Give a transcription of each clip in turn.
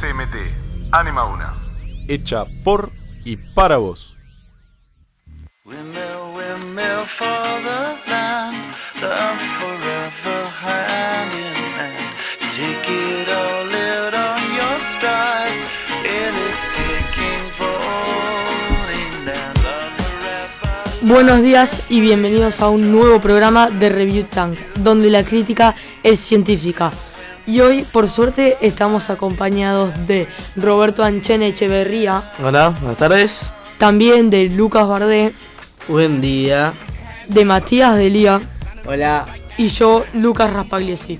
SMT, Anima Una. Hecha por y para vos. Buenos días y bienvenidos a un nuevo programa de Review Tank, donde la crítica es científica. Y hoy, por suerte, estamos acompañados de Roberto Anchen Echeverría. Hola, buenas tardes. También de Lucas Bardé. Buen día. De Matías Delía. Hola. Y yo, Lucas Raspagliesi.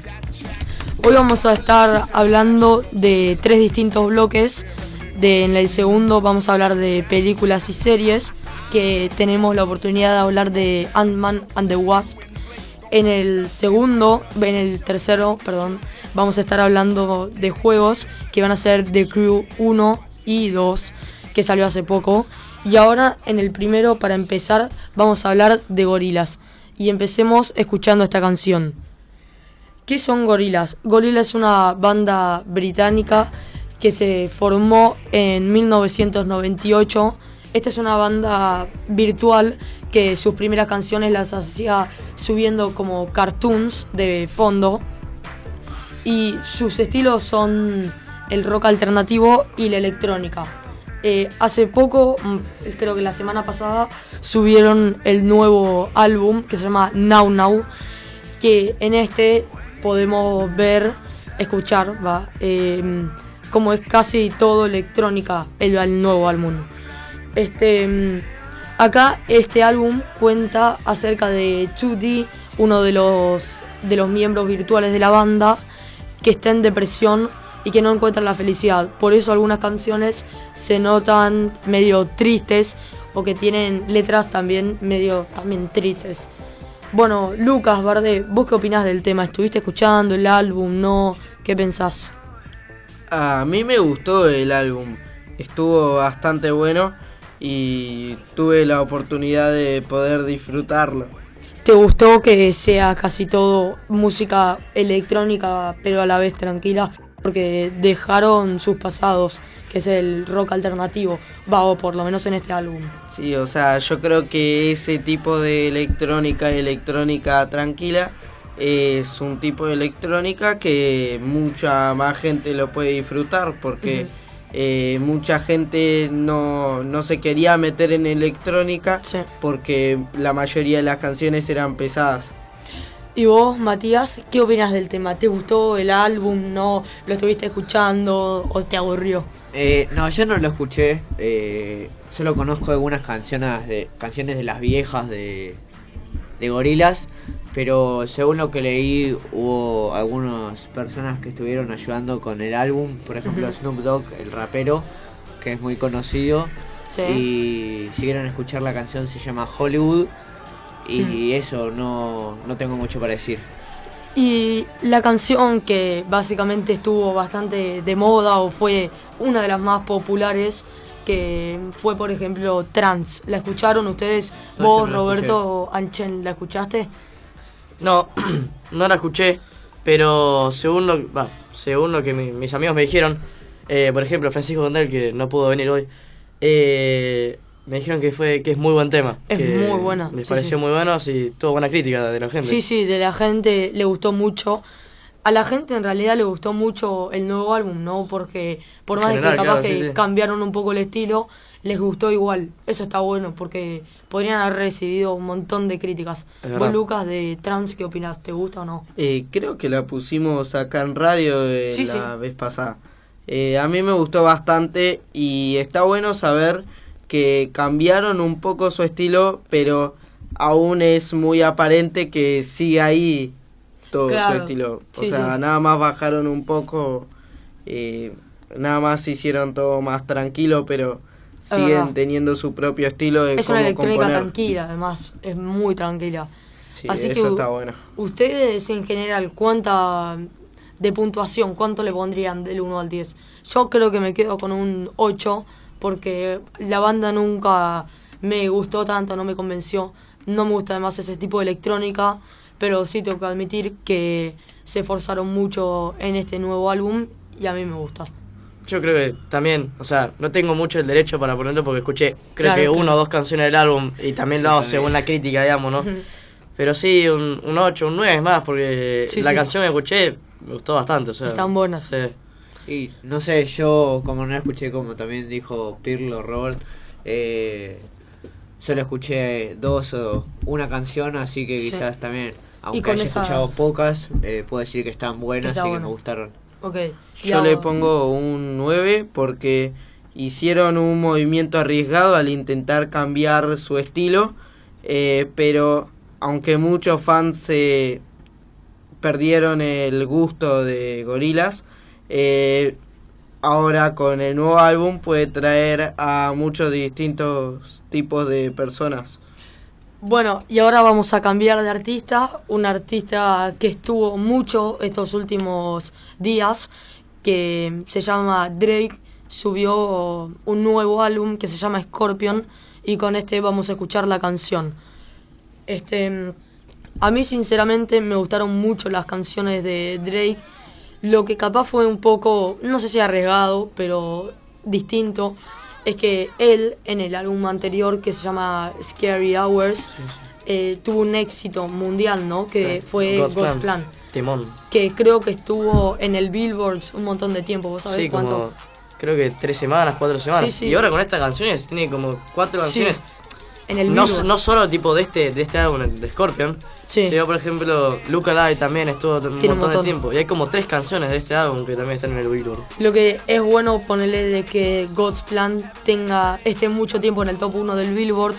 Hoy vamos a estar hablando de tres distintos bloques. De, en el segundo vamos a hablar de películas y series, que tenemos la oportunidad de hablar de Ant-Man and the Wasp. En el segundo, en el tercero, perdón, vamos a estar hablando de juegos que van a ser The Crew 1 y 2, que salió hace poco. Y ahora en el primero, para empezar, vamos a hablar de gorilas. Y empecemos escuchando esta canción. ¿Qué son gorilas? Gorillaz es una banda británica que se formó en 1998. Esta es una banda virtual que sus primeras canciones las hacía subiendo como cartoons de fondo. Y sus estilos son el rock alternativo y la electrónica. Eh, hace poco, mm, creo que la semana pasada, subieron el nuevo álbum que se llama Now Now, que en este podemos ver, escuchar, va, eh, como es casi todo electrónica el, nuevo álbum. Este, mm, acá este álbum cuenta acerca de 2D, uno de los, de los miembros virtuales de la banda, que está en depresión y que no encuentra la felicidad. Por eso algunas canciones se notan medio tristes o que tienen letras también medio también tristes. Bueno, Lucas Barde, ¿vos qué opinás del tema? ¿Estuviste escuchando el álbum? ¿No? ¿Qué pensás? A mí me gustó el álbum, estuvo bastante bueno y tuve la oportunidad de poder disfrutarlo. ¿Te gustó que sea casi todo música electrónica pero a la vez tranquila? Porque dejaron sus pasados, que es el rock alternativo, va, o por lo menos en este álbum. Sí, o sea, yo creo que ese tipo de electrónica, electrónica tranquila, es un tipo de electrónica que mucha más gente lo puede disfrutar porque eh, mucha gente no, no, se quería meter en electrónica Sí. porque la mayoría de las canciones eran pesadas. ¿Y vos, Matías, qué opinas del tema? ¿Te gustó el álbum? ¿No? ¿Lo estuviste escuchando o te aburrió? Eh, no, yo no lo escuché. eh, solo conozco algunas canciones de canciones de las viejas de, de gorilas. Pero según lo que leí, hubo algunas personas que estuvieron ayudando con el álbum. Por ejemplo. Snoop Dogg, el rapero, que es muy conocido. Sí. Y si quieren escuchar la canción, se llama Hollywood. Y eso, no, no tengo mucho para decir. Y la canción que básicamente estuvo bastante de moda o fue una de las más populares, que fue por ejemplo Trans. ¿La escucharon ustedes? No, ¿Vos, no Roberto Anchen, la escuchaste? No, no la escuché, pero según lo, va, según lo que mi- mis amigos me dijeron, eh, por ejemplo, Francisco Gondel, que no pudo venir hoy, eh, me dijeron que fue que es muy buen tema. Es que muy buena, sí, pareció sí. muy bueno y tuvo buena crítica de la gente. Sí, sí, de la gente le gustó mucho. A la gente en realidad le gustó mucho el nuevo álbum, ¿no? Porque por En más de general, que capaz claro, que sí, sí. cambiaron un poco el estilo, les gustó igual. Eso está bueno porque podrían haber recibido un montón de críticas. Vos. Lucas, de Trans, ¿qué opinas? ¿Te gusta o no? Eh, creo que la pusimos acá en radio eh, Sí, la sí. vez pasada. Eh, a mí me gustó bastante y está bueno saber que cambiaron un poco su estilo, pero aún es muy aparente que sigue ahí todo Claro. su estilo. O Sí, sea, sí. nada más bajaron un poco, eh, nada más hicieron todo más tranquilo, pero siguen verdad. teniendo su propio estilo de Es una electrónica componer. tranquila, además. Es muy tranquila. Sí, Así eso que está bueno. Ustedes en general, ¿cuánta de puntuación, cuánto le pondrían del 1 al 10? Yo creo que me quedo con un 8 porque la banda nunca me gustó tanto, no me convenció. No me gusta además ese tipo de electrónica, pero sí tengo que admitir que se esforzaron mucho en este nuevo álbum y a mí me gusta. Yo creo que también, o sea, no tengo mucho el derecho para ponerlo porque escuché, creo Claro, que claro. una o dos canciones del álbum y también Sí, lo hago también. según la crítica, digamos, ¿no? Pero sí, un, un 8, un 9 es más, porque Sí, la sí. canción que escuché me gustó bastante, o sea. Están buenas. Sí. Y no sé, yo como no escuché, como también dijo Pirlo, Robert, eh, solo escuché dos o una canción, así que Sí. quizás también, aunque haya escuchado pocas, eh, puedo decir que están buenas Está y que me gustaron. Ok. y Yo le pongo un 9 porque hicieron un movimiento arriesgado al intentar cambiar su estilo, eh, pero aunque muchos fans se perdieron el gusto de Gorilas, ahora con el nuevo álbum puede traer a muchos distintos tipos de personas. Bueno, y ahora vamos a cambiar de artista. Un artista que estuvo mucho estos últimos días, que se llama Drake, subió un nuevo álbum que se llama Scorpion y con este vamos a escuchar la canción. Este, a mí sinceramente me gustaron mucho las canciones de Drake. Lo que capaz fue un poco, no sé si arriesgado, pero distinto, es que él en el álbum anterior que se llama Scary Hours eh, tuvo un éxito mundial, ¿no? Que Sí. fue God's God's, Plan. Plan. Timón. que creo que estuvo en el Billboard un montón de tiempo, ¿vos sabés Sí, cuánto? como. Creo que tres semanas, cuatro semanas. Y ahora con estas canciones, tiene como cuatro canciones. En el No, no solo tipo de este, de este álbum de Scorpion, Sí. sino por ejemplo Look Alive también estuvo un montón, un montón. de tiempo. Y hay como tres canciones de este álbum que también están en el Billboard. Lo que es bueno ponerle de que God's Plan tenga esté mucho tiempo en el top 1 del Billboard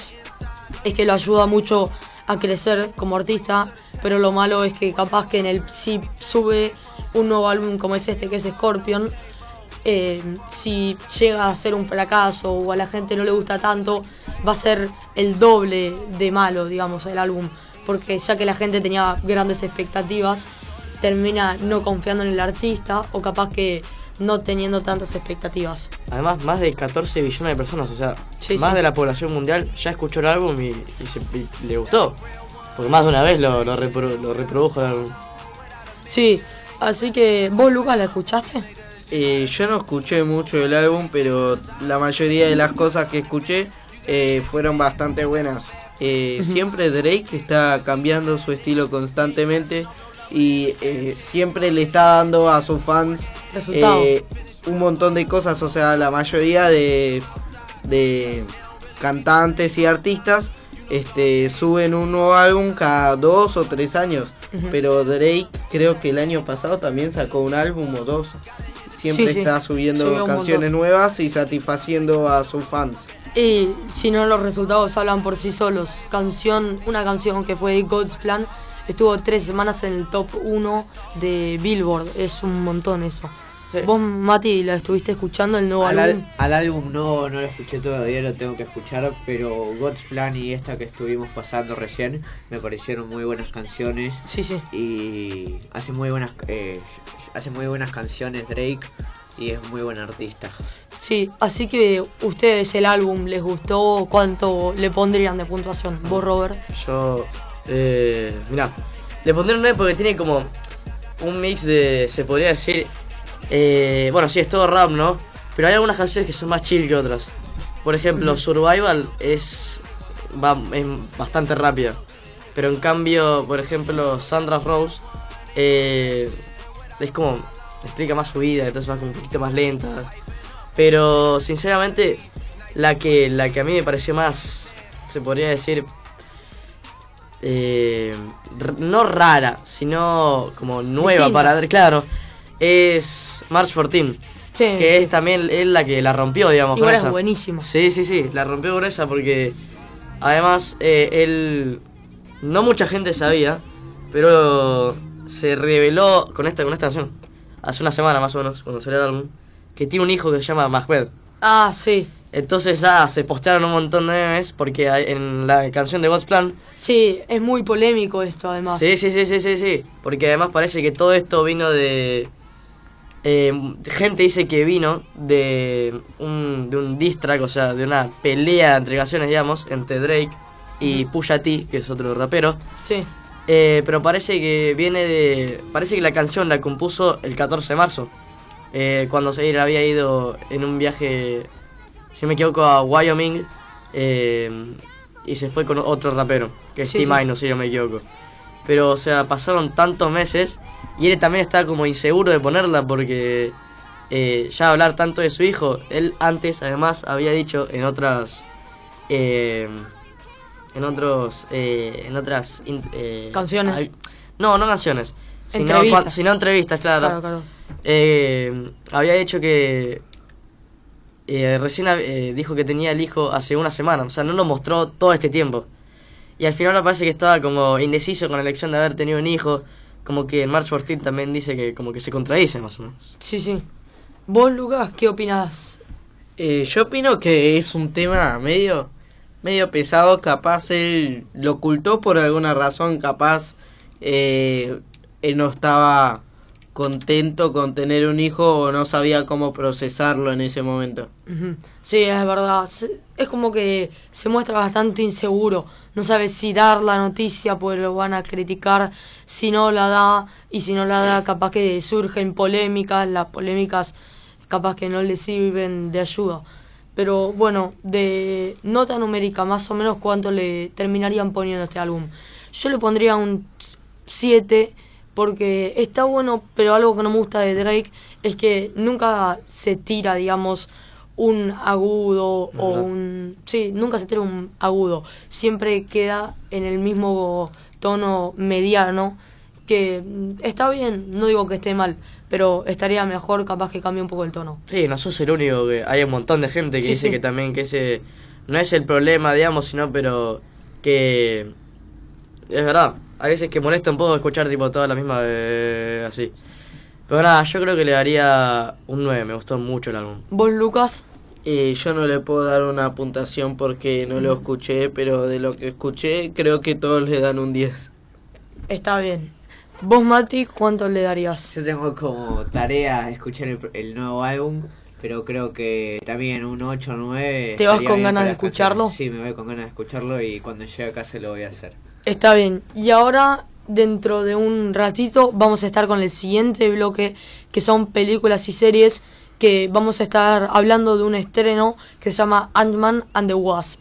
es que lo ayuda mucho a crecer como artista, pero lo malo es que capaz que en el si sube un nuevo álbum como es este que es Scorpion, eh, si llega a ser un fracaso o a la gente no le gusta tanto, va a ser el doble de malo, digamos, el álbum, porque ya que la gente tenía grandes expectativas, termina no confiando en el artista o capaz que no teniendo tantas expectativas. Además, más de 14 billones de personas, o sea, Sí, más sí. de la población mundial ya escuchó el álbum y, y se- y le gustó. Porque más de una vez lo, lo, repro- lo reprodujo el álbum. Sí, así que vos Lucas la escuchaste? Eh, yo no escuché mucho del álbum, pero la mayoría de las cosas que escuché eh, fueron bastante buenas. Eh, Siempre Drake está cambiando su estilo constantemente y eh, siempre le está dando a sus fans un montón de cosas. O sea, la mayoría de, de cantantes y artistas este, suben un nuevo álbum cada dos o tres años. Pero Drake creo que el año pasado también sacó un álbum o dos. Siempre Sí, sí. está subiendo Subió canciones nuevas y satisfaciendo a sus fans. Y si no, los resultados hablan por sí solos. Canción, una canción que fue God's Plan estuvo tres semanas en el top 1 de Billboard. Es un montón eso. Sí. Vos, Mati, ¿la estuviste escuchando el nuevo Al, álbum? al- al álbum no, no lo escuché todavía, lo tengo que escuchar, pero God's Plan y esta que estuvimos pasando recién me parecieron muy buenas canciones Sí, sí. y hace muy buenas eh, hace muy buenas canciones Drake y es muy buen artista. Sí, así que ustedes el álbum les gustó, ¿cuánto le pondrían de puntuación? Vos, Robert. Yo, eh, mirá, le pondré un 9 porque tiene como un mix de, se podría decir, eh, bueno, sí, es todo rap, ¿no? Pero hay algunas canciones que son más chill que otras. Por ejemplo, Survival es, va, es bastante rápida. Pero en cambio, por ejemplo, Sandra Rose eh, es como, explica más su vida, entonces va como un poquito más lenta. Pero sinceramente, la que, la que a mí me pareció más, se podría decir, eh, no rara, sino como nueva Distinta. para claro, es March 14, Sí, que sí. es también es la que la rompió, digamos, Igual con es esa. buenísimo. Sí, sí, sí, la rompió por esa porque además eh, él no mucha gente sabía, pero se reveló con esta con esta canción hace una semana más o menos cuando salió el álbum que tiene un hijo que se llama Mahmed. Ah, sí. Entonces ya se postearon un montón de memes porque en la canción de God's Plan Sí, es muy polémico esto además. Sí, sí, sí, sí, sí, sí. Porque además parece que todo esto vino de... eh, gente dice que vino de un, de un diss track, o sea, de una pelea entre canciones, digamos, entre Drake y Pusha T, que es otro rapero. Sí. Eh, pero parece que viene de... Parece que la canción la compuso el 14 de marzo. eh, cuando se había ido en un viaje, si me equivoco, a Wyoming eh, y se fue con otro rapero, que es Sí, T. sí. Si no me equivoco. Pero, o sea, pasaron tantos meses y él también está como inseguro de ponerla porque eh, ya hablar tanto de su hijo, él antes además había dicho en otras... eh, en otros eh, en otras in- eh, Canciones. no no canciones sino, Entrevistas. cua- sino entrevistas claro, Claro, claro. Eh, había dicho que eh, recién eh, dijo que tenía el hijo hace una semana o sea no lo mostró todo este tiempo y al final ahora parece que estaba como indeciso con la elección de haber tenido un hijo como que en March 14 también dice que como que se contradice más o menos Sí, sí. Vos, Lucas, ¿qué opinás? Eh, yo opino que es un tema medio medio pesado, capaz él lo ocultó por alguna razón, capaz eh, él no estaba contento con tener un hijo o no sabía cómo procesarlo en ese momento. Sí, es verdad. Es como que se muestra bastante inseguro. No sabe si dar la noticia, pues lo van a criticar. Si no la da, y si no la da, capaz que surgen polémicas. Las polémicas, capaz que no le sirven de ayuda. Pero bueno, de nota numérica, más o menos, ¿cuánto le terminarían poniendo a este álbum? Yo le pondría un 7 porque está bueno, pero algo que no me gusta de Drake es que nunca se tira, digamos, un agudo o un... Sí, nunca se tira un agudo. Siempre queda en el mismo tono mediano, que está bien, no digo que esté mal, pero estaría mejor capaz que cambie un poco el tono. Sí, no sos el único, que hay un montón de gente que Sí, dice sí. que también que ese no es el problema, digamos, sino pero que es verdad, a veces que molesta un poco escuchar tipo toda la misma eh, así. Pero nada, yo creo que le daría un 9, me gustó mucho el álbum. ¿Vos, Lucas? Eh, yo no le puedo dar una puntuación porque no lo escuché, pero de lo que escuché creo que todos le dan un 10. Está bien. ¿Vos, Mati, cuánto le darías? Yo tengo como tarea escuchar el, el nuevo álbum, pero creo que también un 8 o 9. ¿Te vas con ganas de canciones. escucharlo? Sí, me voy con ganas de escucharlo y cuando llegue a casa lo voy a hacer. Está bien. Y ahora, dentro de un ratito, vamos a estar con el siguiente bloque, que son películas y series, que vamos a estar hablando de un estreno que se llama Ant-Man and the Wasp.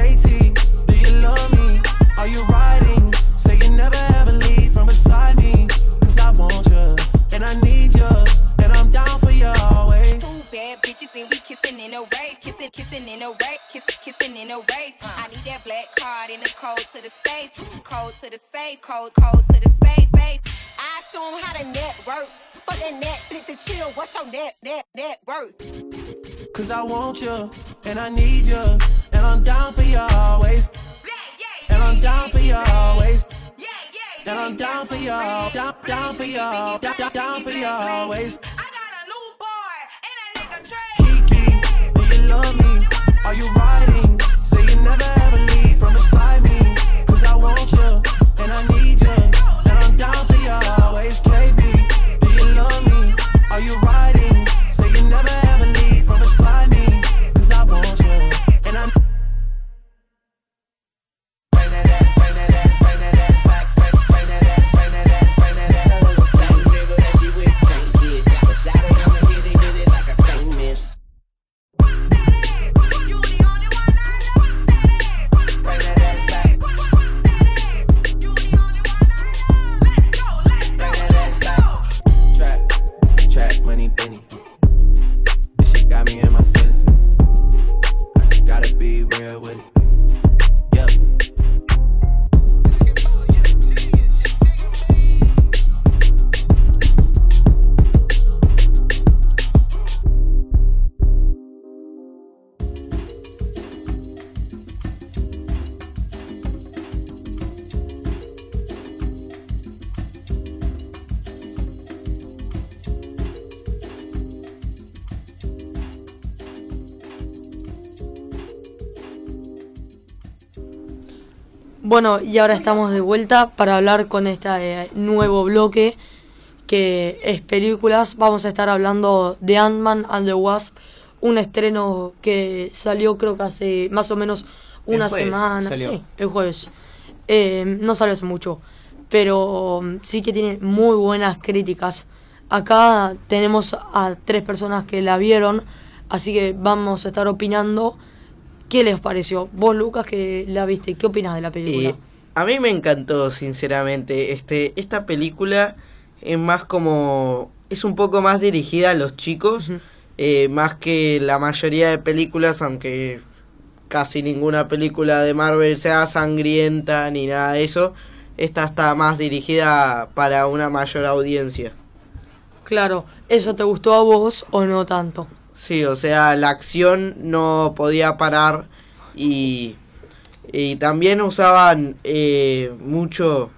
Card in the code to the safe, cold to the safe, cold, code to the safe, safe. I show 'em how to network. Fuck that Netflix and chill. What's your net, net, net worth? Cause I want you and I need you. And I'm down for you always. And I'm down for you always. And I'm down for you, down, down for you, down, down, down for you always. Kiki, do you love me? Are you riding? Say you never want you and I need you. And I'm down for you Bueno, y ahora estamos de vuelta para hablar con este eh, nuevo bloque que es películas. Vamos a estar hablando de Ant-Man and the Wasp, un estreno que salió creo que hace más o menos una semana. salió. Sí, el jueves. Eh, no salió hace mucho, pero sí que tiene muy buenas críticas. Acá tenemos a tres personas que la vieron, así que vamos a estar opinando. ¿Qué les pareció? Vos, Lucas, que la viste, ¿qué opinas de la película? Eh, a mí me encantó, sinceramente. Este, esta película es más como. es un poco más dirigida a los chicos. Eh, más que la mayoría de películas, aunque casi ninguna película de Marvel sea sangrienta ni nada de eso. Esta está más dirigida para una mayor audiencia. Claro, ¿eso te gustó a vos o no tanto? Sí, o sea, la acción no podía parar y, y también usaban eh, mucho,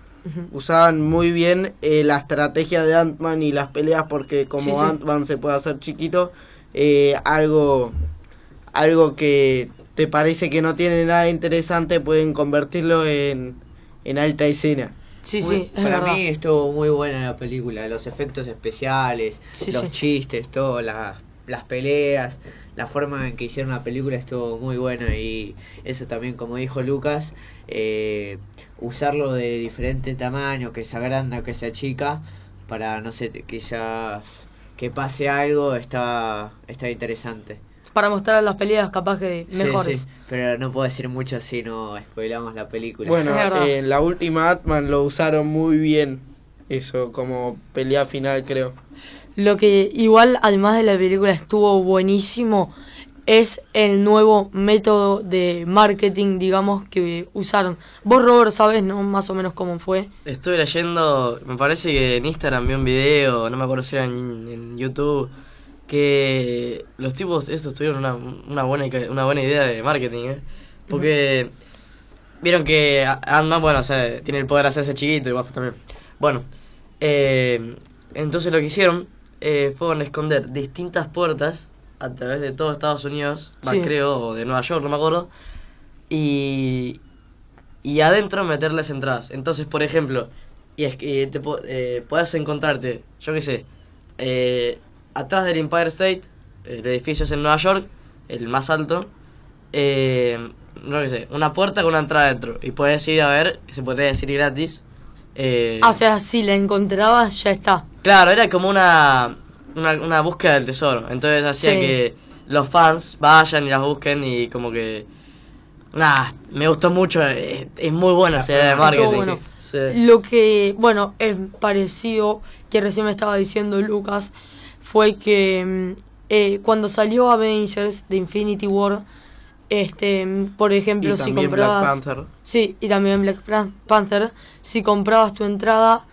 usaban muy bien eh, la estrategia de Ant-Man y las peleas porque como Sí, sí. Ant-Man se puede hacer chiquito, eh, algo, algo que te parece que no tiene nada interesante pueden convertirlo en, en alta escena. Sí, Muy- sí, es para verdad. mí estuvo muy buena la película, los efectos especiales, Sí, los sí. chistes, todo, las, las peleas, la forma en que hicieron la película estuvo muy buena y eso también, como dijo Lucas, eh, usarlo de diferente tamaño, que sea grande o que sea chica, para, no sé, quizás que pase algo, está, está interesante. Para mostrar las peleas capaz que Sí, mejores. sí, pero no puedo decir mucho si no spoilamos la película. Bueno, en la última Ant-Man lo usaron muy bien, eso como pelea final creo. Lo que igual, además de la película, estuvo buenísimo es el nuevo método de marketing, digamos, que usaron. Vos, Robert, sabes, ¿no? Más o menos cómo fue. Estuve leyendo, me parece que en Instagram vi un video, no me acuerdo si era en, en YouTube, que los tipos estos tuvieron una, una buena una buena idea de marketing, ¿eh? Porque vieron que Ant-Man, bueno, o sea, tiene el poder de hacerse chiquito y Wasp también. Bueno, eh, entonces lo que hicieron eh, fueron esconder distintas puertas a través de todo Estados Unidos, Sí. creo, o de Nueva York, no me acuerdo, y y adentro meterles entradas. Entonces, por ejemplo, y es que te po- eh, puedes encontrarte, yo qué sé, eh, atrás del Empire State, el edificio es en Nueva York, el más alto, eh, no qué sé, una puerta con una entrada dentro. Y puedes ir a ver, se puede decir gratis. eh, Ah, o sea, si la encontrabas, ya está. Claro, era como una, una, una búsqueda del tesoro. Entonces hacía Sí. que los fans vayan y las busquen y como que... Nada, me gustó mucho. Es, es muy buena esa idea de marketing. bueno. sí. Lo que, bueno, es parecido que recién me estaba diciendo Lucas, fue que mm, eh, cuando salió Avengers de Infinity War, este, por ejemplo, Y si también Black comprabas... Panther. Sí, y también Black Panther, si comprabas tu entrada,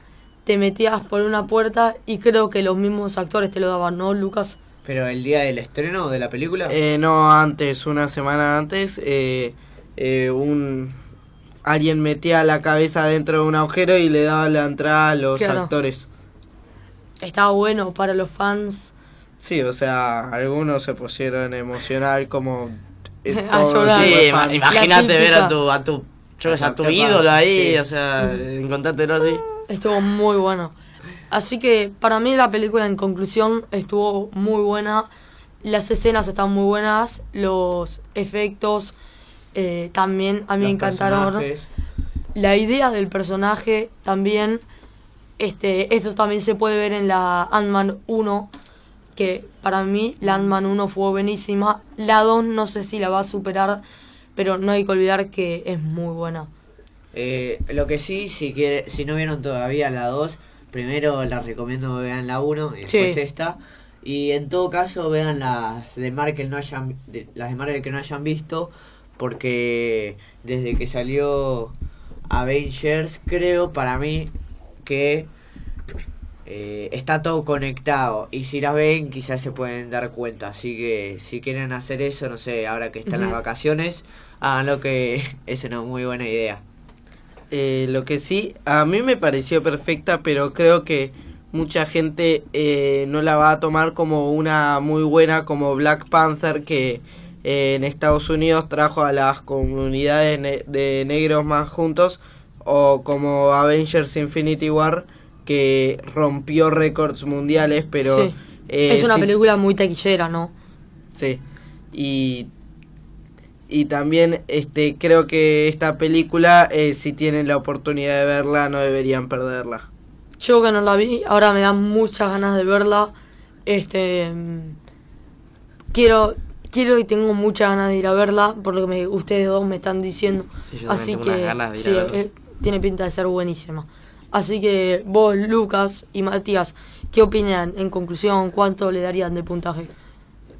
te metías por una puerta y creo que los mismos actores te lo daban, ¿no, Lucas? Pero el día del estreno de la película... Eh, no, antes, una semana antes, eh, eh, un alguien metía la cabeza dentro de un agujero y le daba la entrada a los Claro. actores. Estaba bueno para los fans. Sí, o sea, algunos se pusieron emocional como eh, Sí, imagínate ver a tu, a tu, yo a tu ídolo ahí, sí. o sea, encontrártelo así. Estuvo muy bueno. Así que para mí la película en conclusión estuvo muy buena. Las escenas están muy buenas, los efectos eh, también a mí me encantaron. personajes. La idea del personaje también, este, esto también se puede ver en la Ant-Man 1, que para mí la Ant-Man 1 fue buenísima. La 2 no sé si la va a superar, pero no hay que olvidar que es muy buena. Eh, lo que sí, si quiere, si no vieron todavía la 2, primero les recomiendo que vean la 1 y después Sí. esta. Y en todo caso vean las de Marvel no hayan de- las de Marvel que no hayan visto porque desde que salió Avengers creo para mí que eh, está todo conectado y si las ven quizás se pueden dar cuenta así que si quieren hacer eso no sé ahora que están las Ujú. vacaciones háganlo que es una muy buena idea Eh, lo que sí, a mí me pareció perfecta, pero creo que mucha gente eh, no la va a tomar como una muy buena como Black Panther que eh, en Estados Unidos trajo a las comunidades ne- de negros más juntos, o como Avengers Infinity War, que rompió récords mundiales, pero... Sí. eh, es una sí- película muy taquillera, ¿no? Sí. Y, y también este creo que esta película, eh, si tienen la oportunidad de verla, no deberían perderla. Yo que no la vi, ahora me dan muchas ganas de verla. Este mm, quiero quiero y tengo muchas ganas de ir a verla por lo que me- ustedes dos me están diciendo. Sí, yo Así tengo que unas ganas de ir sí, a eh, tiene pinta de ser buenísima. Así que vos, Lucas y Matías, ¿qué opinan en conclusión? ¿Cuánto le darían de puntaje?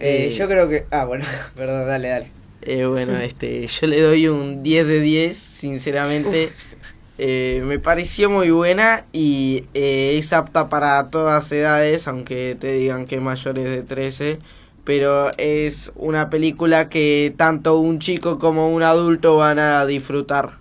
Eh, yo creo que... Ah, bueno, perdón, dale, dale. Eh, bueno, este, yo le doy un 10 de 10, sinceramente. Eh, me pareció muy buena y eh, es apta para todas edades, aunque te digan que mayores de 13. Pero es una película que tanto un chico como un adulto van a disfrutar.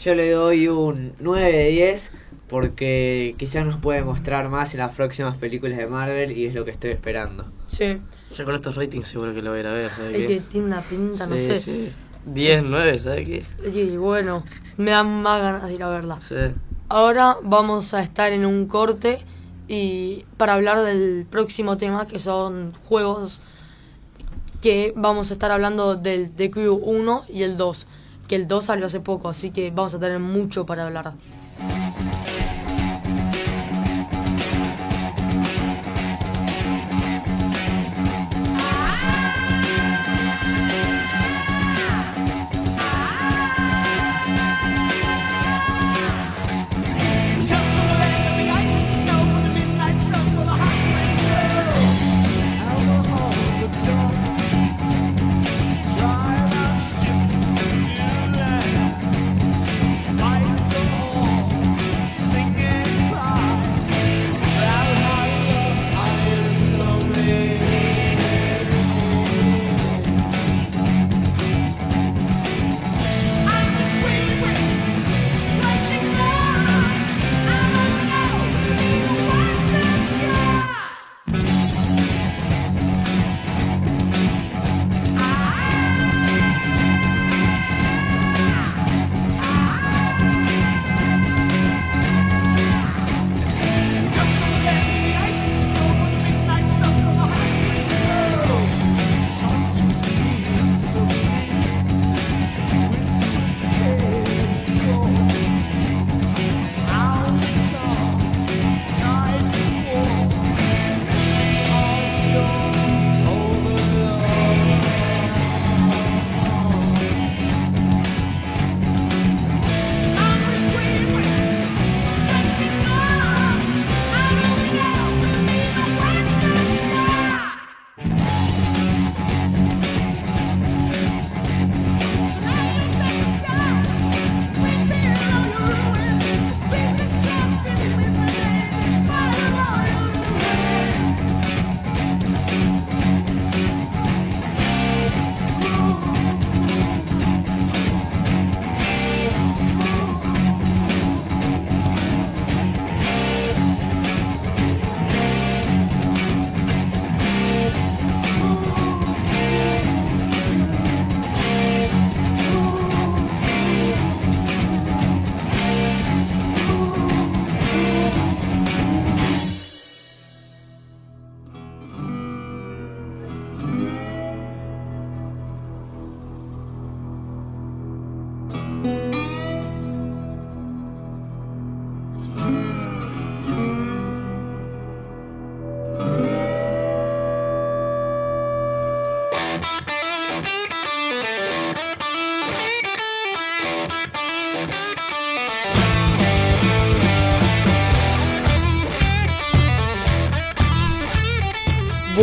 Yo le doy un 9 de 10 porque quizás nos puede mostrar más en las próximas películas de Marvel y es lo que estoy esperando. Sí. Ya con estos ratings seguro que lo voy a ir a ver, ¿sabes Es qué? que tiene una pinta, no sé. sí. 10, 9, ¿sabes qué? Y bueno, me dan más ganas de ir a verla. Sí. Ahora vamos a estar en un corte y para hablar del próximo tema que son juegos que vamos a estar hablando del The Crew 1 y el 2, que el 2 salió hace poco, así que vamos a tener mucho para hablar.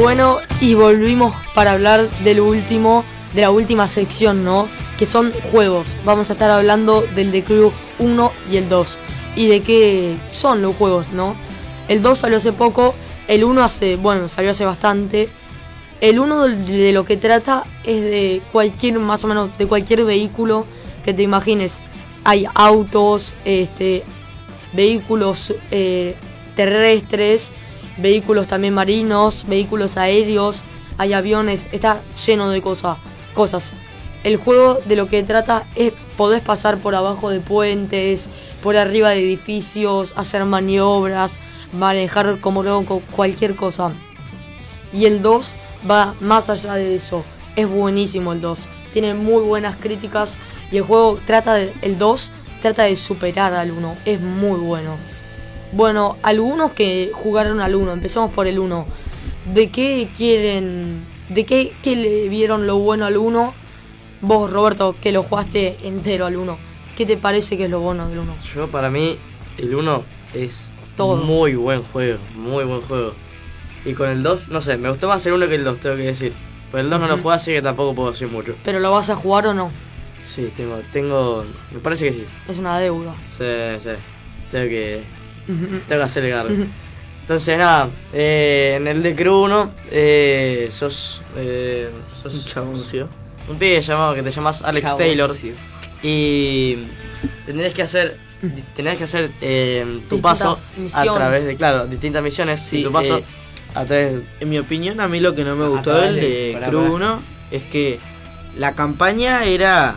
Bueno, y volvimos para hablar del último, de la última sección, ¿no? Que son juegos. Vamos a estar hablando del The Crew 1 y el 2. Y de qué son los juegos, ¿no? El 2 salió hace poco, el 1 hace, bueno, salió hace bastante. El 1 de- lo que trata es de cualquier, más o menos, de cualquier vehículo que te imagines. Hay autos, este, vehículos eh, terrestres, vehículos también marinos, vehículos aéreos, hay aviones, está lleno de cosas, cosas. El juego de lo que trata es podés pasar por abajo de puentes, por arriba de edificios, hacer maniobras, manejar como loco, cualquier cosa. Y el 2 va más allá de eso. Es buenísimo el 2. Tiene muy buenas críticas y el juego trata de, el 2 trata de superar al 1. Es muy bueno. Bueno, algunos que jugaron al 1, empecemos por el 1. ¿De qué quieren? ¿De qué, qué le vieron lo bueno al 1? Vos, Roberto, que lo jugaste entero al 1. ¿Qué te parece que es lo bueno del 1? Yo, para mí, el 1 es Todo. muy buen juego. Muy buen juego. Y con el 2, no sé, me gustó más el 1 que el 2, tengo que decir. Pero el 2 no lo jugué, así que tampoco puedo decir mucho. ¿Pero lo vas a jugar o no? Sí, tengo, tengo. Me parece que sí. Es una deuda. Sí, sí. Tengo que. Tengo que hacerle garra. Entonces, nada, eh, en el de Crew 1, eh, sos. Eh, sos Un chaboncio. un pibe llamado que te llamas Alex Chabón, Taylor. sí. Y tendrías que hacer. Tendrías que hacer eh, tu Distintas paso a través de, claro, distintas misiones. Sí, y tu paso eh, a través En mi opinión, a mí lo que no me gustó del de Crew pará. 1 es que la campaña era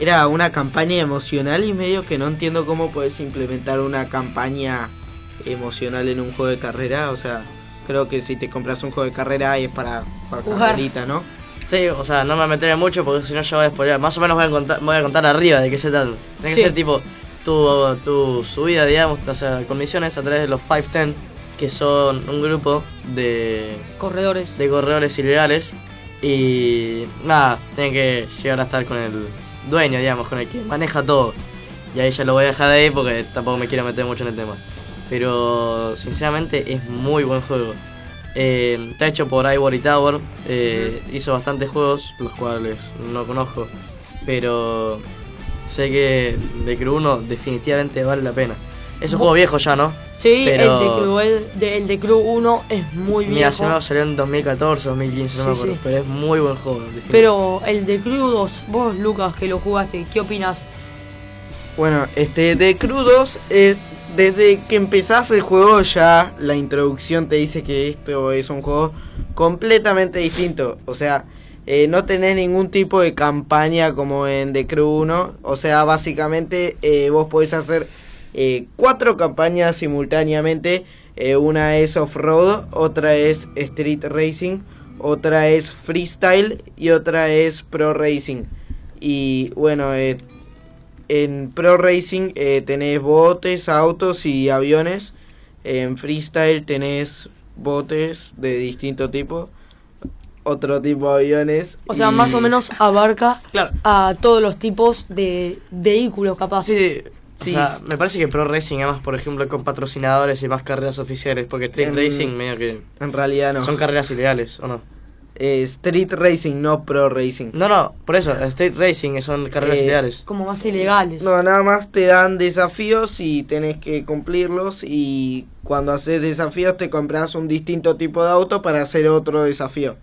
era una campaña emocional y medio que no entiendo cómo puedes implementar una campaña emocional en un juego de carrera. O sea, creo que si te compras un juego de carrera es para, para carrerita, ¿no? Sí, o sea, no me meteré mucho porque si no yo voy a spoilear. Más o menos voy a contar, voy a contar arriba de qué se trata. Tiene que Sí. ser tipo tu, tu subida, digamos, o sea, con misiones a través de los 510, que son un grupo de, Corredores. de corredores ilegales. Y nada, tienen que llegar a estar con el dueño, digamos, con el que maneja todo. Y ahí ya lo voy a dejar de ahí porque tampoco me quiero meter mucho en el tema. Pero sinceramente es muy buen juego. Eh, está hecho por Ivory Tower. eh, Hizo bastantes juegos, los cuales no conozco. Pero sé que de Crew 1 definitivamente vale la pena. Es un juego viejo ya, ¿no? Sí, Pero- el, de Crew, el, de, el de Crew 1 es muy Mira, viejo. se me salió en 2014, 2015, no me Sí, acuerdo. sí. Pero es muy buen juego. Pero el de Crew 2, vos Lucas que lo jugaste, ¿qué opinas? Bueno, este de Crew 2, eh, desde que empezás el juego ya la introducción te dice que esto es un juego completamente distinto. O sea, eh, no tenés ningún tipo de campaña como en The Crew 1. O sea, básicamente eh, vos podés hacer eh, cuatro campañas simultáneamente. Eh, una es off-road, otra es street racing, otra es freestyle y otra es pro racing. Y bueno, eh, en Pro Racing eh, tenés botes, autos y aviones. En Freestyle tenés botes de distinto tipo. Otro tipo de aviones. O sea, y- más o menos abarca Claro. a todos los tipos de vehículos capaz. Sí, sí. Sí, o sea, s- me parece que Pro Racing, además, por ejemplo, con patrocinadores y más carreras oficiales. Porque Street En- Racing, medio que. En realidad no. Son carreras ilegales, ¿o no? Eh, Street Racing, no Pro Racing. No, no, por eso, Street Racing son carreras Eh, ilegales. Como más ilegales. No, nada más te dan desafíos y tenés que cumplirlos y cuando haces desafíos te compras un distinto tipo de auto para hacer otro desafío.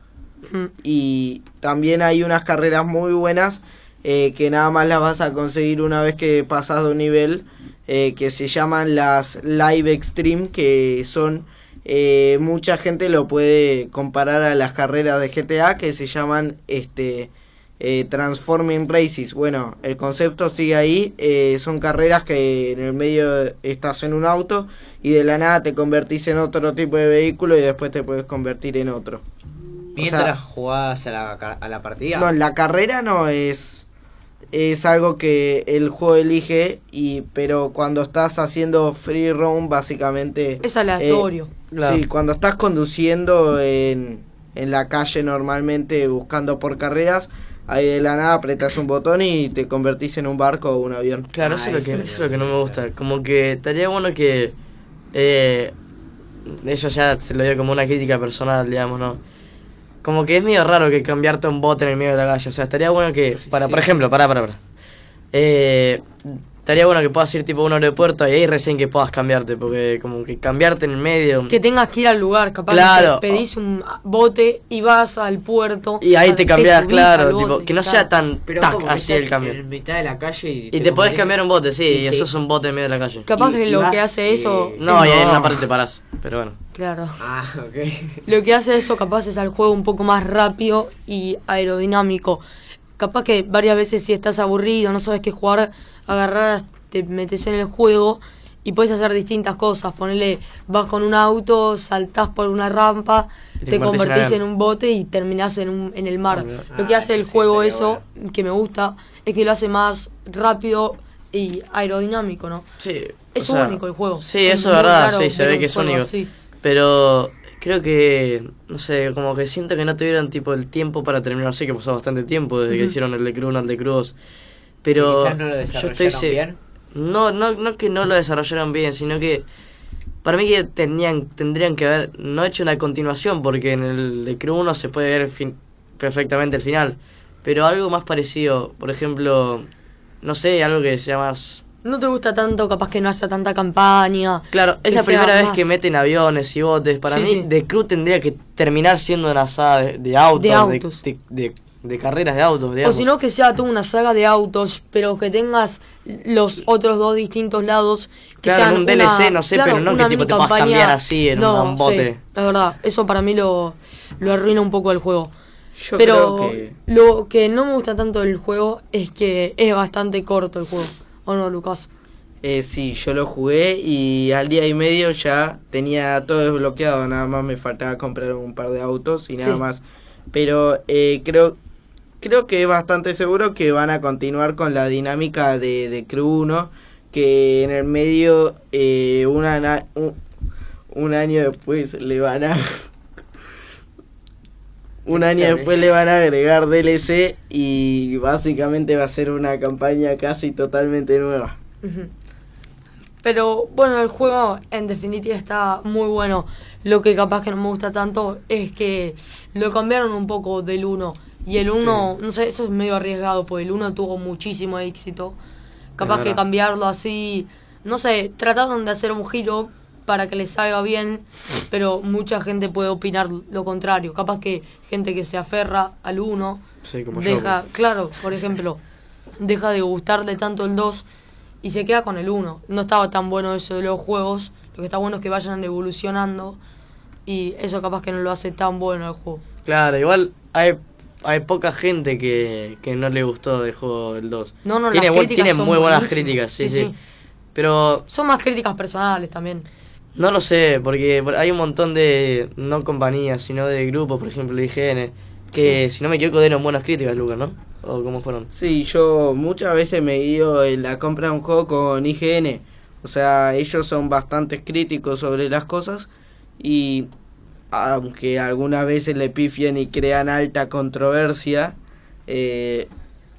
Mm. y también hay unas carreras muy buenas eh, que nada más las vas a conseguir una vez que pasas de un nivel eh, que se llaman las Live Extreme que son eh, mucha gente lo puede comparar a las carreras de GTA que se llaman este Transforming Races bueno el concepto sigue ahí son carreras que en el medio estás en un auto y de la nada te convertís en otro tipo de vehículo y después te puedes convertir en otro Mientras jugás a la, a la partida. no, la carrera no es es algo que el juego elige y pero cuando estás haciendo free roam básicamente Es aleatorio. Claro. Sí, cuando estás conduciendo en, en la calle normalmente buscando por carreras, ahí de la nada apretas un botón y te convertís en un barco o un avión. Claro, Ah, eso, es lo que, eso es lo que no me gusta. Como que estaría bueno que. Eh, eso ya se lo digo como una crítica personal, digamos, ¿no? Como que es medio raro que cambiarte un bot en el medio de la calle. O sea, estaría bueno que. Para, por ejemplo, para, para, para. Eh, estaría bueno que puedas ir tipo a un aeropuerto y ahí recién que puedas cambiarte, porque como que cambiarte en el medio. Que tengas que ir al lugar, capaz Claro. que pedís un bote y vas al puerto. Y ahí te cambias, claro, tipo, que no claro. sea tan Pero tac, así estás el cambio. En mitad de la calle y, Y te podés cambiar un bote, sí, y y sí. eso es un bote en medio de la calle. Capaz Y- que lo que hace eso. No, y ahí en una parte te parás, pero bueno. Claro. Ah, ok. Lo que hace eso capaz es al juego un poco más rápido y aerodinámico. Capaz que varias veces si estás aburrido, no sabes qué jugar, agarrar, te metes en el juego y puedes hacer distintas cosas. Ponele, vas con un auto, saltás por una rampa, Y te te, convertís en convertís en, avión. un bote y terminás en, un, en el mar. Ah, lo que ah, hace el juego eso, que me gusta, es que lo hace más rápido y aerodinámico, ¿no? Sí. Es o sea, único el juego. Sí, Es eso es verdad, sí, se ve que es único. así. Pero creo que, no sé, como que siento que no tuvieron tipo el tiempo para terminar. Sí que pasó bastante tiempo desde que hicieron el de Cruz al de Cruz. Pero quizás no lo yo estoy desarrollaron se- bien. No, no, no que no lo desarrollaron bien, sino que para mí que tenían, tendrían que haber no hecho una continuación, porque en el de Crew 1 se puede ver fin- perfectamente el final. Pero algo más parecido, por ejemplo, no sé, algo que sea más... No te gusta tanto, capaz que no haya tanta campaña. Claro, es la primera vez más- que meten aviones y botes. Para Sí, mí, sí. The Crew tendría que terminar siendo una saga de, de autos, De de, autos. de- de- de carreras de autos, O digamos. si no, que sea toda una saga de autos, pero que tengas los otros dos distintos lados. Que Claro, sean en un una- DLC, no sé, claro, pero no una que tipo te mini puedas campaña. cambiar así en no, un bote. sí, es verdad, eso para mí lo, lo arruina un poco el juego. Yo pero creo que lo que no me gusta tanto del juego es que es bastante corto el juego. ¿O no, Lucas? eh, sí, yo lo jugué y al día y medio ya tenía todo desbloqueado, nada más me faltaba comprar un par de autos y nada Sí. más. Pero eh, creo creo que es bastante seguro que van a continuar con la dinámica de, de Crew 1, que en el medio eh, una na- un, un año después le van a un año después le van a agregar DLC y básicamente va a ser una campaña casi totalmente nueva. Pero bueno, el juego en definitiva está muy bueno. Lo que capaz que no me gusta tanto es que lo cambiaron un poco del 1. Y el 1, no sé, eso es medio arriesgado, porque el 1 tuvo muchísimo éxito. Capaz que cambiarlo así, no sé, trataron de hacer un giro para que les salga bien, pero mucha gente puede opinar lo contrario. Capaz que gente que se aferra al 1 Sí, yo, deja, claro, por ejemplo, deja de gustarle tanto el 2 y se queda con el 1. No estaba tan bueno eso de los juegos, lo que está bueno es que vayan evolucionando y eso capaz que no lo hace tan bueno el juego. Claro, igual hay, hay poca gente que, que no le gustó el juego del 2. No, no, tiene, las bu- críticas tiene son muy buenas buenísimas. críticas, sí, Sí, sí, sí. Pero Son más críticas personales también. no lo sé, porque por- hay un montón de, no compañías, sino de grupos, por ejemplo, IGN, que si no me equivoco dieron buenas críticas, Lucas, ¿no? ¿O cómo fueron? Sí, yo muchas veces me guío en la compra de un juego con IGN. O sea, ellos son bastante críticos sobre las cosas y aunque algunas veces le pifien y crean alta controversia, eh,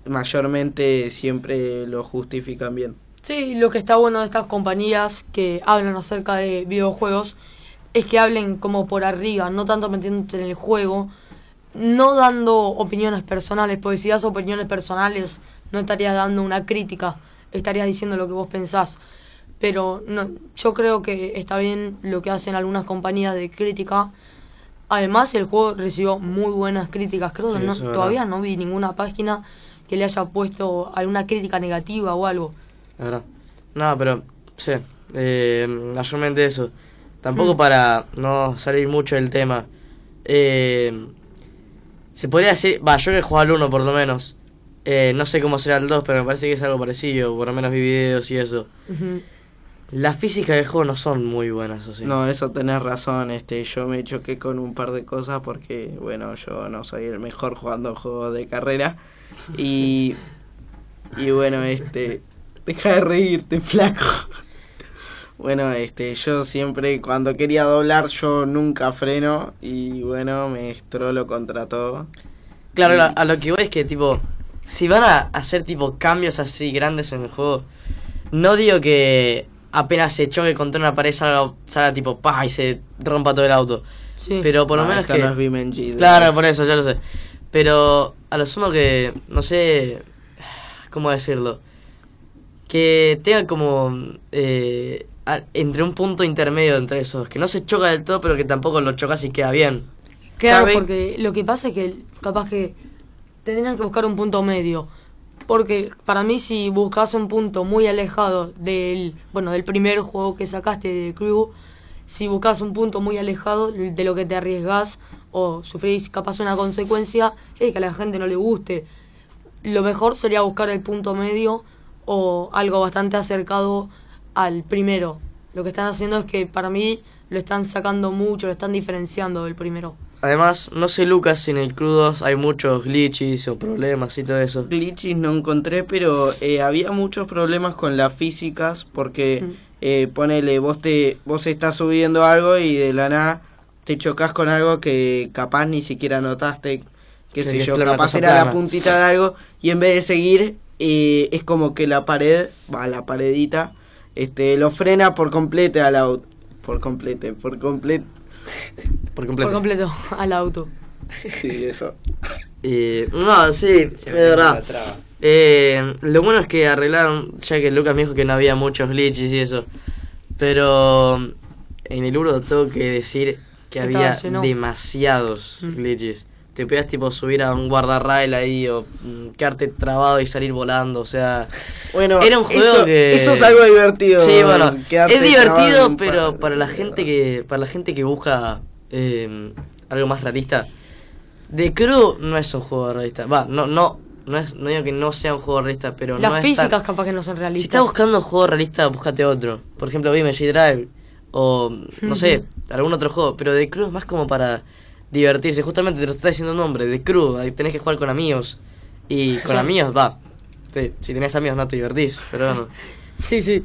mayormente siempre lo justifican bien. Sí, lo que está bueno de estas compañías que hablan acerca de videojuegos es que hablen como por arriba, no tanto metiéndote en el juego, no dando opiniones personales, porque si das opiniones personales no estarías dando una crítica, estarías diciendo lo que vos pensás. Pero no, yo creo que está bien lo que hacen algunas compañías de crítica. Además, el juego recibió muy buenas críticas. Creo Sí, no- todavía no vi ninguna página que le haya puesto alguna crítica negativa o algo. La verdad. No, pero, sí, eh, mayormente eso. Tampoco Hmm. para no salir mucho del tema. Eh, se podría decir, va, yo que he jugado al 1 por lo menos. Eh, no sé cómo será el 2, pero me parece que es algo parecido, por lo menos vi videos y eso. Ujú. Las físicas del juego no son muy buenas, o sí. No, eso tenés razón, este, yo me choqué con un par de cosas porque, bueno, yo no soy el mejor jugando juegos de carrera y, y bueno, este, deja de reírte, flaco. Bueno, este, yo siempre cuando quería doblar yo nunca freno y bueno, me estrolo contra todo. Claro, Y- a, a lo que voy es que, tipo, si van a hacer, tipo, cambios así grandes en el juego, no digo que apenas se choque contra una pared salga, salga tipo, pa, y se rompa todo el auto. Sí. Pero por lo Ah, menos que... no es Claro, por eso, ya lo sé. Pero a lo sumo que, no sé, ¿cómo decirlo? que tenga como eh, a- entre un punto intermedio entre esos, que no se choca del todo, pero que tampoco lo chocas y queda bien. Claro, porque lo que pasa es que capaz que tendrían que buscar un punto medio. Porque para mí si buscas un punto muy alejado del, bueno, del primer juego que sacaste de Crew, si buscas un punto muy alejado de lo que te arriesgas o sufrís capaz una consecuencia, es que a la gente no le guste. Lo mejor sería buscar el punto medio o algo bastante acercado al primero. Lo que están haciendo es que para mí lo están sacando mucho, lo están diferenciando del primero. Además, no sé Lucas, si en el Crudos hay muchos glitches o problemas y todo eso. Glitches no encontré, pero eh, había muchos problemas con las físicas porque Mm. eh, ponele, vos te vos estás subiendo algo y de la nada te chocas con algo que capaz ni siquiera notaste, qué Sí, sé que yo, capaz era la puntita de algo y en vez de seguir eh, es como que la pared, va la paredita, este lo frena por completo al auto, por completo, por completo, Por completo. Por completo, al auto. sí, eso. Y, no, sí, es verdad. Eh, lo bueno es que arreglaron, ya que Lucas me dijo que no había muchos glitches y eso. Pero en el Uro tengo que decir que Estaba había lleno. demasiados Mm. glitches. Te podías tipo subir a un guardarrail ahí o mm, quedarte trabado y salir volando, o sea... Bueno, Era un juego eso, que- eso es algo divertido. Sí, bueno, es divertido, pero par- para la gente que para la gente que busca eh, algo más realista, The Crew no es un juego realista. Va, no no no es no digo que no sea un juego realista, pero Las no es físicas tan- capaz que no son Si realistas. estás buscando un juego realista, búscate otro. Por ejemplo, BMG Drive o no sé, algún otro juego, pero The Crew es más como para divertirse. Justamente te lo está diciendo el nombre, Crew, ahí tenés que jugar con amigos y con Sí. amigos, va. te- si tenés amigos no te divertís, pero bueno. Sí, sí.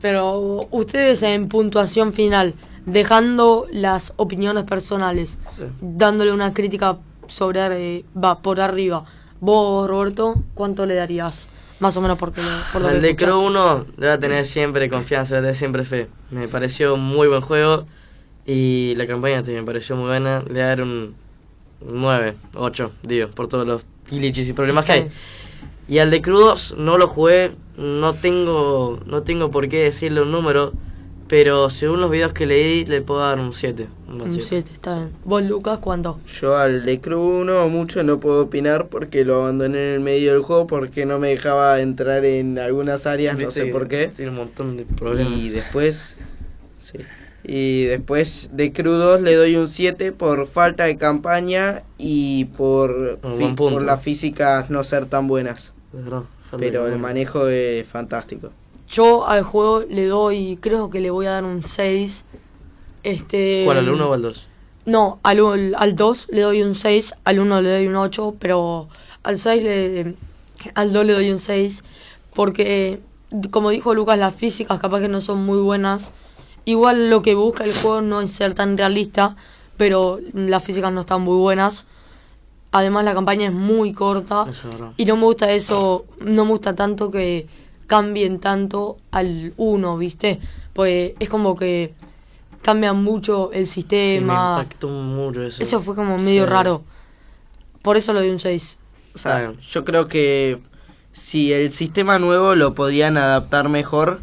Pero ustedes en puntuación final, dejando las opiniones personales, Sí. dándole una crítica sobre, eh, va, por arriba. Vos, Roberto, ¿cuánto le darías? Más o menos porque por lo que de. Crow 1 debe tener siempre confianza, debe tener siempre fe. Me pareció un muy buen juego y la campaña también me pareció muy buena. Le voy a dar un 9, 8, digo, por todos los glitches y problemas que hay. Y al de 2 no lo jugué, no tengo, no tengo por qué decirle un número, pero según los videos que leí le puedo dar un 7. Un 7, está bien. ¿Vos, Lucas, cuánto? Yo al de Crew 1 mucho no puedo opinar porque lo abandoné en el medio del juego porque no me dejaba entrar en algunas áreas, no sé por qué. Tiene un montón de problemas. Y después... Sí. Y después de 2 le doy un 7 por falta de campaña y por, por las físicas no ser tan buenas. Verdad, Pero el manejo es fantástico. Yo al juego le doy, creo que le voy a dar un 6. Este, ¿Cuál, al 1 o al 2? No, al, al 2 le doy un 6, al 1 le doy un 8, pero al 6 le, al 2 le doy un 6, porque como dijo Lucas, las físicas capaz que no son muy buenas. Igual lo que busca el juego no es ser tan realista, pero las físicas no están muy buenas. Además la campaña es muy corta Eso es verdad. y no me gusta eso, no me gusta tanto que cambien tanto al 1, ¿viste? Pues es como que cambian mucho el Sí, me sistema. impactó mucho eso. Eso fue como medio Sí. raro. Por eso lo di un 6. O sea, yo creo que si el sistema nuevo lo podían adaptar mejor,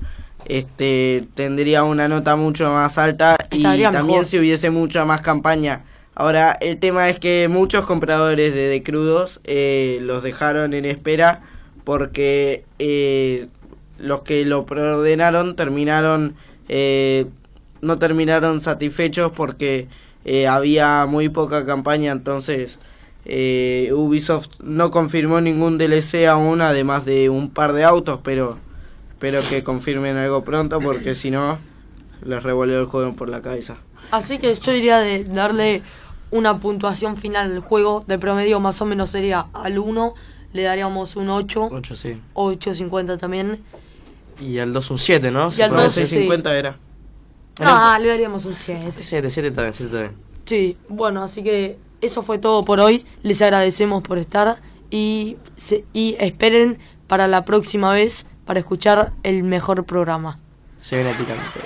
este tendría una nota mucho más alta y también mejor. si hubiese mucha más campaña. Ahora, el tema es que muchos compradores de, de crudos eh, los dejaron en espera porque eh, los que lo preordenaron terminaron eh, no terminaron satisfechos porque eh, había muy poca campaña entonces eh, Ubisoft no confirmó ningún DLC aún además de un par de autos pero espero que confirmen algo pronto porque si no les revolvió el juego por la cabeza Así que yo diría de darle una puntuación final al juego. De promedio más o menos sería al 1, le daríamos un 8, 8, sí. 8.50 también. Y al 2 un 7, ¿no? Y al Bueno, dos, sí. 650 era Ah, le daríamos un 7. 7, 7 también, 7 también. Sí, bueno, así que eso fue todo por hoy. Les agradecemos por estar y, se- y esperen para la próxima vez para escuchar el mejor programa. Se picante.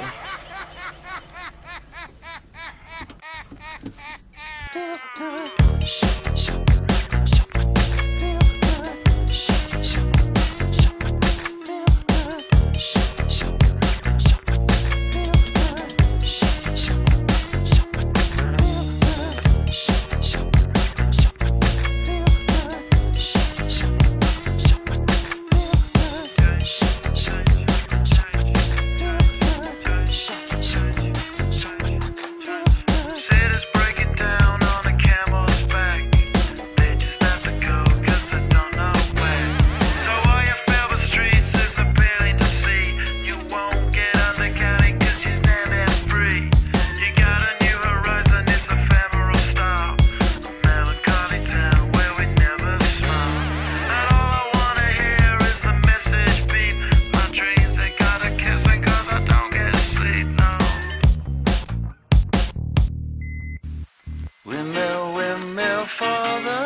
Windmill, windmill for the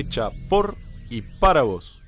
Hecha por y para vos.